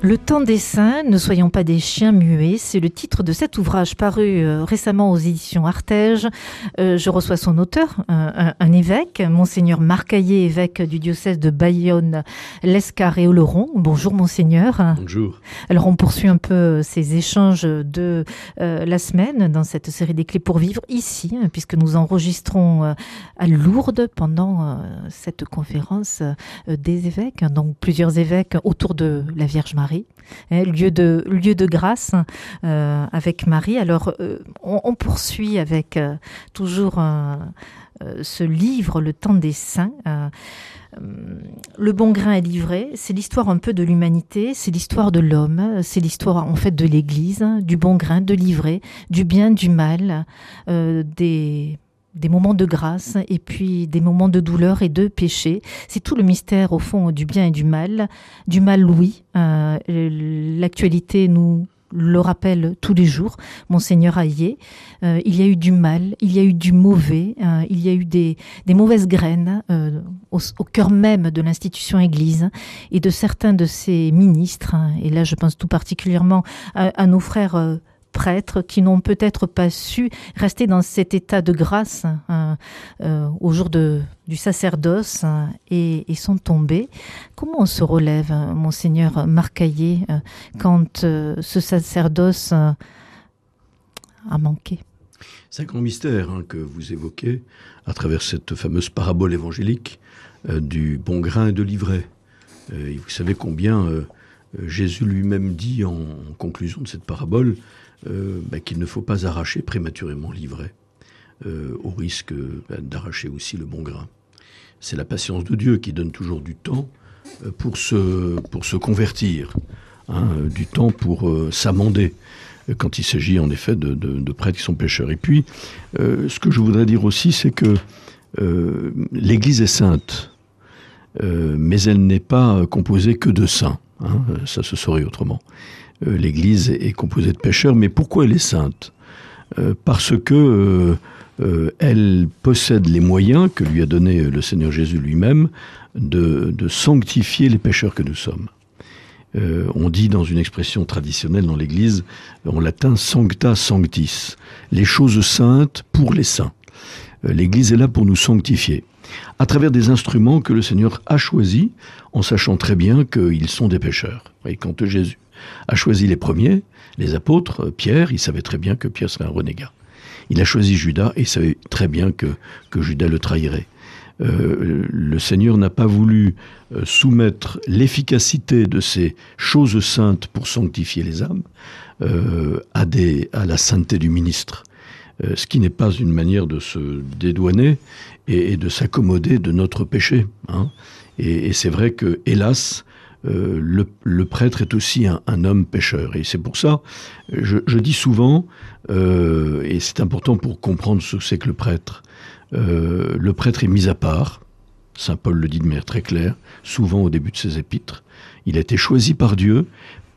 Le temps des saints, ne soyons pas des chiens muets, c'est le titre de cet ouvrage paru euh, récemment aux éditions Artege. Euh, je reçois son auteur, un, un évêque, monseigneur Marcaillé, évêque du diocèse de Bayonne, l'Escar et Oloron. Bonjour monseigneur. Bonjour. Alors on poursuit un peu ces échanges de euh, la semaine dans cette série des clés pour vivre ici, hein, puisque nous enregistrons euh, à Lourdes pendant euh, cette conférence euh, des évêques, donc plusieurs évêques autour de la Vierge Marie. Hein, lieu de, grâce euh, avec Marie. Alors, euh, on, poursuit avec euh, toujours ce livre, Le temps des saints. le bon grain est livré, c'est l'histoire un peu de l'humanité, c'est l'histoire de l'homme, c'est l'histoire en fait de l'Église, du bon grain, de livrer, du bien, du mal, des des moments de grâce et puis des moments de douleur et de péché. C'est tout le mystère au fond du bien et du mal. Du mal, oui. Euh, L'actualité nous le rappelle tous les jours, Monseigneur Aillé. Euh, il y a eu du mal, il y a eu du mauvais, euh, il y a eu des, mauvaises graines au, cœur même de l'institution Église et de certains de ses ministres. Et là, je pense tout particulièrement à nos frères prêtres qui n'ont peut-être pas su rester dans cet état de grâce hein, euh, au jour du sacerdoce hein, et, et, sont tombés. Comment on se relève, monseigneur Marcaillé, euh, quand euh, ce sacerdoce a manqué? C'est un grand mystère hein, que vous évoquez à travers cette fameuse parabole évangélique du bon grain et de l'ivraie. Euh, vous savez combien Jésus lui-même dit en, conclusion de cette parabole bah, qu'il ne faut pas arracher prématurément l'ivraie, euh, au risque bah, d'arracher aussi le bon grain. C'est la patience de Dieu qui donne toujours du temps euh, pour se, pour se convertir, hein, du temps pour euh, s'amender, quand il s'agit en effet de, prêtres qui sont pécheurs. Et puis, euh, ce que je voudrais dire aussi, c'est que euh, l'Église est sainte, euh, mais elle n'est pas composée que de saints. Hein, ça se saurait autrement. Euh, l'Église est composée de pécheurs, mais pourquoi elle est sainte? Euh, Parce que euh, elle possède les moyens que lui a donné le Seigneur Jésus lui-même de, sanctifier les pécheurs que nous sommes. On dit dans une expression traditionnelle dans l'Église, en latin sancta sanctis, les choses saintes pour les saints. L'Église est là pour nous sanctifier à travers des instruments que le Seigneur a choisis en sachant très bien qu'ils sont des pécheurs. Et quand Jésus a choisi les premiers, les apôtres, Pierre, il savait très bien que Pierre serait un renégat. Il a choisi Judas et il savait très bien que, que Judas le trahirait. Euh, le Seigneur n'a pas voulu euh, soumettre l'efficacité de ces choses saintes pour sanctifier les âmes euh, à, la sainteté du ministre, euh, ce qui n'est pas une manière de se dédouaner et, et de s'accommoder de notre péché. Hein. Et, et c'est vrai que, hélas, euh, le, prêtre est aussi un, homme pécheur. Et c'est pour ça, je, je dis souvent, euh, et c'est important pour comprendre ce que c'est que le prêtre, euh, le prêtre est mis à part. Saint Paul le dit de manière très claire, souvent au début de ses épîtres. Il a été choisi par Dieu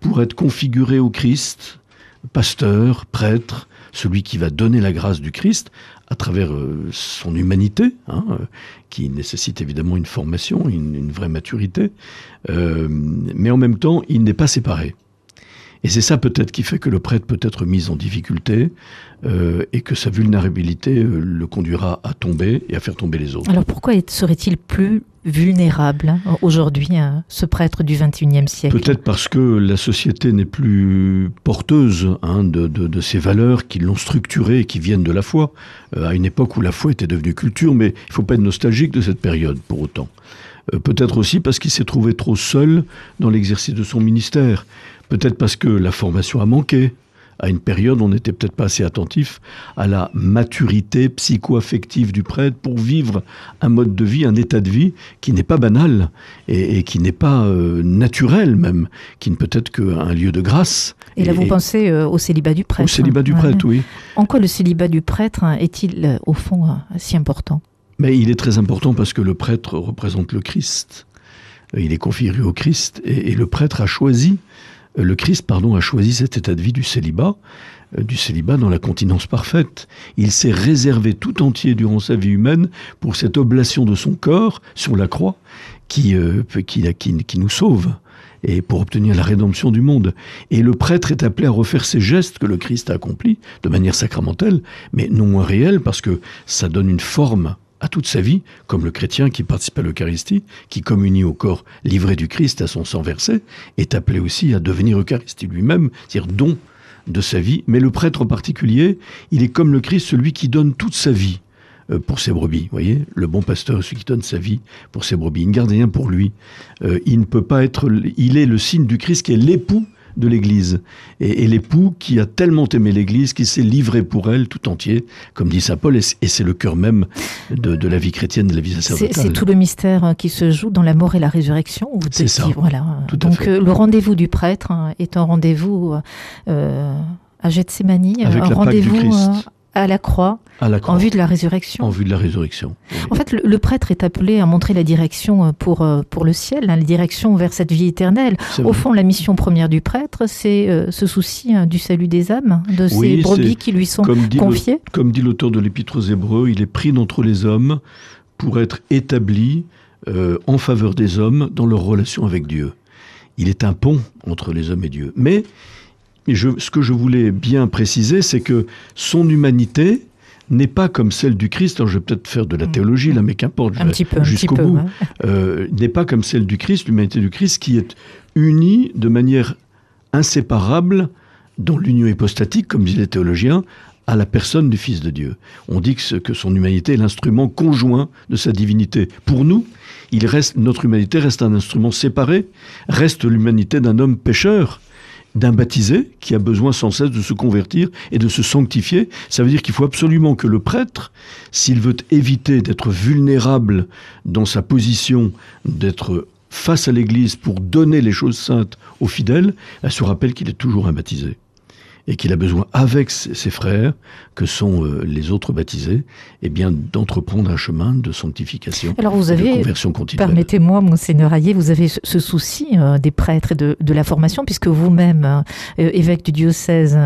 pour être configuré au Christ, pasteur, prêtre, celui qui va donner la grâce du Christ à travers euh, son humanité, hein, euh, qui nécessite évidemment une formation, une, vraie maturité, euh, mais en même temps, il n'est pas séparé. Et c'est ça peut-être qui fait que le prêtre peut être mis en difficulté euh, et que sa vulnérabilité euh, le conduira à tomber et à faire tomber les autres. Alors pourquoi serait-il plus vulnérable hein, aujourd'hui, hein, ce prêtre du 21e siècle? Peut-être parce que la société n'est plus porteuse hein, de, de, de ces valeurs qui l'ont structurée et qui viennent de la foi, euh, à une époque où la foi était devenue culture, mais il ne faut pas être nostalgique de cette période pour autant. Euh, peut-être aussi parce qu'il s'est trouvé trop seul dans l'exercice de son ministère. Peut-être parce que la formation a manqué. À une période, on n'était peut-être pas assez attentif à la maturité psycho-affective du prêtre pour vivre un mode de vie, un état de vie qui n'est pas banal et, et qui n'est pas euh, naturel même, qui ne peut être qu'un lieu de grâce. Et, et là, vous pensez euh, au célibat du prêtre. Au célibat du prêtre, ouais. oui. En quoi le célibat du prêtre est-il, euh, au fond, si important? Mais il est très important parce que le prêtre représente le Christ. Il est configuré au Christ et, et le prêtre a choisi le Christ, pardon, a choisi cet état de vie du célibat, euh, du célibat dans la continence parfaite. Il s'est réservé tout entier durant sa vie humaine pour cette oblation de son corps sur la croix qui, euh, qui, qui nous sauve et pour obtenir la rédemption du monde. Et le prêtre est appelé à refaire ces gestes que le Christ a accomplis de manière sacramentelle, mais non moins réelle, parce que ça donne une forme à toute sa vie, comme le chrétien qui participe à l'Eucharistie, qui communie au corps livré du Christ à son sang versé, est appelé aussi à devenir Eucharistie lui-même, c'est-à-dire don de sa vie. Mais le prêtre en particulier, il est comme le Christ, celui qui donne toute sa vie euh, pour ses brebis. Vous voyez, le bon pasteur est celui qui donne sa vie pour ses brebis. Il ne garde rien pour lui. Euh, il ne peut pas être. Il est le signe du Christ qui est l'époux de l'Église. Et, l'époux qui a tellement aimé l'Église qu'il s'est livré pour elle tout entier, comme dit saint Paul, et, c'est le cœur même de, la vie chrétienne, de la vie sacerdotale. C'est tout le mystère hein, qui se joue dans la mort et la résurrection. C'est ça. Voilà. Donc euh, le rendez-vous du prêtre hein, est un rendez-vous euh, à Gethsemane, un rendez-vous à la croix, en vue de la résurrection. En vue de la résurrection. En fait, le, prêtre est appelé à montrer la direction euh, pour, euh, pour le ciel, hein, la direction vers cette vie éternelle. Au fond, la mission première du prêtre, c'est euh, ce souci hein, du salut des âmes, de ces brebis qui lui sont confiées. comme dit l'auteur de l'Épître aux Hébreux, il est pris d'entre les hommes pour être établi en faveur des hommes dans leur relation avec Dieu. Il est un pont entre les hommes et Dieu. Mais ce que je voulais bien préciser, c'est que son humanité n'est pas comme celle du Christ. Alors je vais peut-être faire de la mm. théologie là, mais qu'importe, jusqu'au bout. Euh, n'est pas comme celle du Christ, l'humanité du Christ qui est unie de manière inséparable dans l'union hypostatique, comme disent les théologiens, à la personne du Fils de Dieu. On dit que, que son humanité est l'instrument conjoint de sa divinité. Pour nous, il reste, notre humanité reste un instrument séparé, reste l'humanité d'un homme pécheur, d'un baptisé qui a besoin sans cesse de se convertir et de se sanctifier. Ça veut dire qu'il faut absolument que le prêtre, s'il veut éviter d'être vulnérable dans sa position, d'être face à l'Église pour donner les choses saintes aux fidèles, se rappelle qu'il est toujours un baptisé et qu'il a besoin, avec ses frères, que sont euh, les autres baptisés, eh bien, d'entreprendre un chemin de sanctification, Alors vous avez, de conversion continue. Permettez-moi, Monseigneur Hayet, vous avez ce souci euh, des prêtres et de, de, la formation, puisque vous-même, euh, évêque du diocèse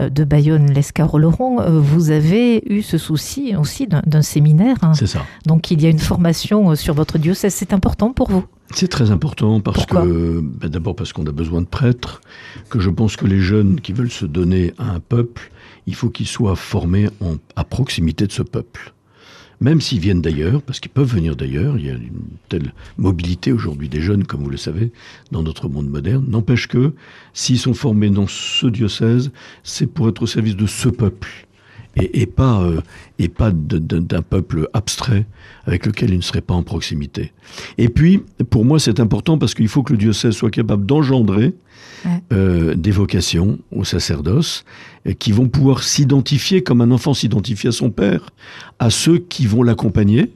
de Bayonne-Lescaro-Laurent, vous avez eu ce souci aussi d'un séminaire. Hein. C'est ça. Donc il y a une formation sur votre diocèse. C'est important pour vous c'est très important parce que, ben d'abord parce qu'on a besoin de prêtres, que je pense que les jeunes qui veulent se donner à un peuple, il faut qu'ils soient formés en, à proximité de ce peuple. Même s'ils viennent d'ailleurs, parce qu'ils peuvent venir d'ailleurs, il y a une telle mobilité aujourd'hui des jeunes, comme vous le savez, dans notre monde moderne, n'empêche que s'ils sont formés dans ce diocèse, c'est pour être au service de ce peuple et, pas, euh, et pas d'un peuple abstrait avec lequel il ne serait pas en proximité. Et puis, pour moi, c'est important parce qu'il faut que le diocèse soit capable d'engendrer euh, des vocations au sacerdoce euh, qui vont pouvoir s'identifier comme un enfant s'identifie à son père, à ceux qui vont l'accompagner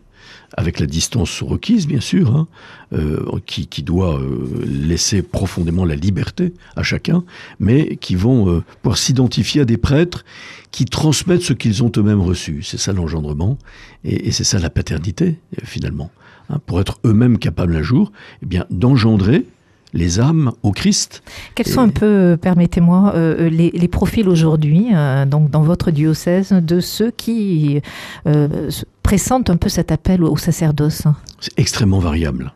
avec la distance requise, bien sûr, hein, euh, qui, qui, doit euh, laisser profondément la liberté à chacun, mais qui vont euh, pouvoir s'identifier à des prêtres qui transmettent ce qu'ils ont eux-mêmes reçu. C'est ça l'engendrement, et, et c'est ça la paternité, finalement. Hein, pour être eux-mêmes capables un jour eh bien, d'engendrer les âmes au Christ. Quels sont un peu, permettez-moi, euh, les, les, profils aujourd'hui, euh, donc dans votre diocèse, de ceux qui euh, pressentent un peu cet appel au sacerdoce C'est extrêmement variable.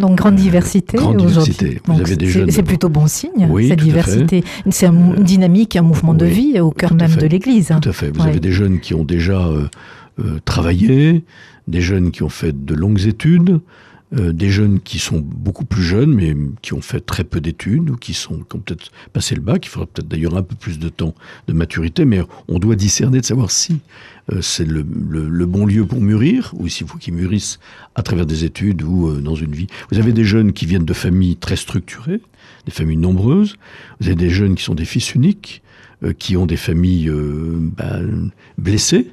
Donc grande diversité. grande diversité. Vous avez des jeunes. C'est plutôt bon signe. Oui, cette diversité. C'est une dynamique, un mouvement de vie au cœur même de l'Église. Tout à fait. Vous avez des jeunes qui ont déjà travaillé, des jeunes qui ont fait de longues études, euh, des jeunes qui sont beaucoup plus jeunes, mais qui ont fait très peu d'études, ou qui, sont, peut-être passé le bac, il faudra peut-être d'ailleurs un peu plus de temps de maturité, mais on doit discerner de savoir si euh, c'est le, bon lieu pour mûrir, ou s'il faut qu'ils mûrissent à travers des études ou euh, dans une vie. Vous avez des jeunes qui viennent de familles très structurées, des familles nombreuses, vous avez des jeunes qui sont des fils uniques, qui ont des familles ben, blessées,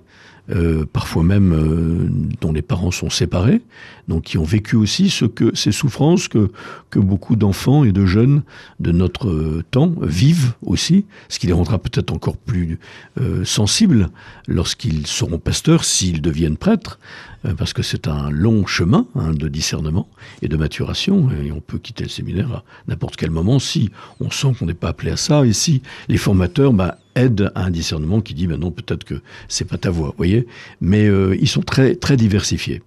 parfois même dont les parents sont séparés. Donc qui ont vécu aussi ce que ces souffrances que que beaucoup d'enfants et de jeunes de notre euh, temps vivent aussi, ce qui les rendra peut-être encore plus euh, sensibles lorsqu'ils seront pasteurs, s'ils deviennent prêtres, euh, parce que c'est un long chemin hein, de discernement et de maturation, et on peut quitter le séminaire à n'importe quel moment si on sent qu'on n'est pas appelé à ça, et si les formateurs bah, aident à un discernement qui dit non peut-être que c'est pas ta voie, voyez, mais euh, ils sont très très diversifiés.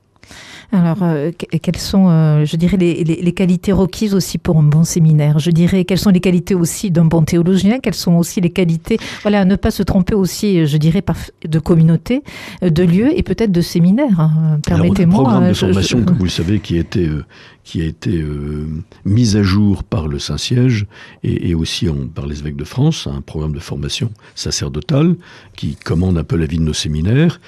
Alors, euh, quelles sont, euh, je dirais, les, les, les, qualités requises aussi pour un bon séminaire? Je dirais, quelles sont les qualités aussi d'un bon théologien? Quelles sont aussi les qualités, voilà, ne pas se tromper aussi, je dirais, par, de communauté, euh, de lieu et peut-être de séminaire. Hein. Permettez-moi. Un programme de formation, je, je... comme vous le savez, qui a été, euh, qui a été euh, mis à jour par le Saint-Siège et, et, aussi en, par les évêques de France, un programme de formation sacerdotale qui commande un peu la vie de nos séminaires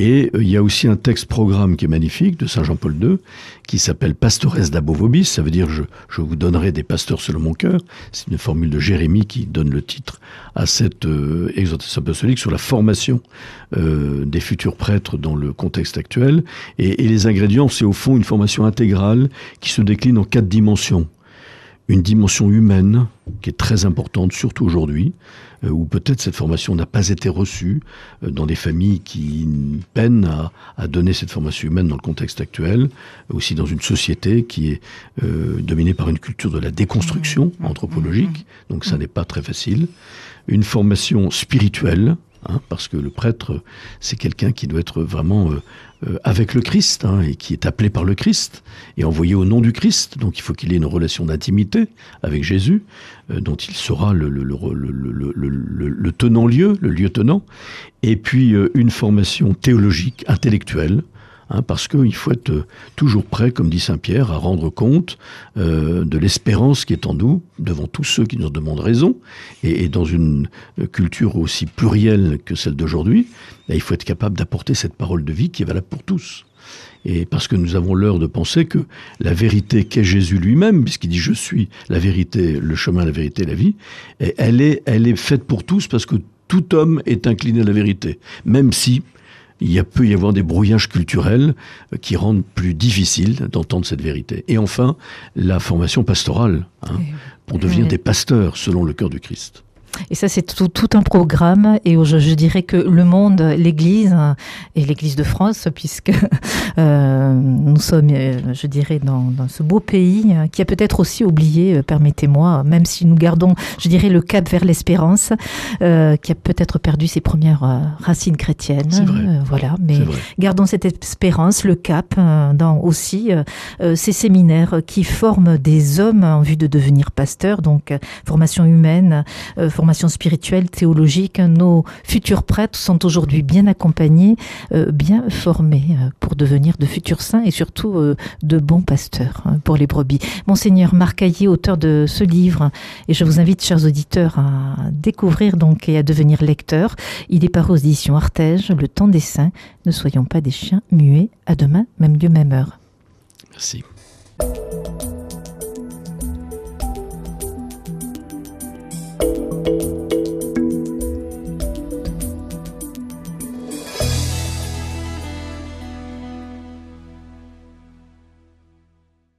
et euh, il y a aussi un texte programme qui est magnifique de Saint Jean-Paul II qui s'appelle Pastores d'abo vobis, ça veut dire je, vous donnerai des pasteurs selon mon cœur. C'est une formule de Jérémie qui donne le titre à cette euh, exhortation apostolique sur la formation euh, des futurs prêtres dans le contexte actuel. Et les ingrédients, c'est au fond une formation intégrale qui se décline en quatre dimensions une dimension humaine qui est très importante, surtout aujourd'hui, euh, où peut-être cette formation n'a pas été reçue euh, dans des familles qui peinent à, à, donner cette formation humaine dans le contexte actuel, aussi dans une société qui est euh, dominée par une culture de la déconstruction anthropologique, donc ça n'est pas très facile. Une formation spirituelle, hein, parce que le prêtre, c'est quelqu'un qui doit être vraiment euh, euh, avec le Christ hein, et qui est appelé par le Christ et envoyé au nom du Christ. Donc il faut qu'il ait une relation d'intimité avec Jésus, euh, dont il sera le, le, le, le tenant lieu, le lieu tenant, et puis une formation théologique, intellectuelle, Hein, parce qu'il faut être euh, toujours prêt, comme dit Saint Pierre, à rendre compte euh, de l'espérance qui est en nous devant tous ceux qui nous demandent raison. Et, dans une euh, culture aussi plurielle que celle d'aujourd'hui, il faut être capable d'apporter cette parole de vie qui est valable pour tous. Et parce que nous avons l'heure de penser que la vérité qu'est Jésus lui-même, puisqu'il dit je suis la vérité, le chemin, la vérité, la vie, est, elle est faite pour tous parce que tout homme est incliné à la vérité, même si il y a peut y avoir des brouillages culturels euh, qui rendent plus difficile d'entendre cette vérité. Et enfin, la formation pastorale, hein, pour devenir des pasteurs selon le cœur du Christ. Et ça, c'est tout, tout, un programme. Et je, je dirais que le monde, l'Église et l'Église de France, puisque euh, nous sommes, euh, je dirais, dans, dans ce beau pays qui a peut-être aussi oublié, euh, permettez-moi, même si nous gardons, je dirais, le cap vers l'espérance, euh, qui a peut-être perdu ses premières racines chrétiennes. Euh, voilà, mais gardons cette espérance, le cap, dans aussi ces séminaires qui forment des hommes en vue de devenir pasteurs, donc formation humaine, euh, formation spirituelle, théologique. Nos futurs prêtres sont aujourd'hui bien accompagnés, euh, bien formés euh, pour devenir de futurs saints et surtout euh, de bons pasteurs euh, pour les brebis. Monseigneur Marc auteur de ce livre, et je vous invite, chers auditeurs, à découvrir donc et à devenir lecteur. Il est paru aux éditions Artege, Le temps des saints. Ne soyons pas des chiens muets. À demain, même lieu, même heure. Merci.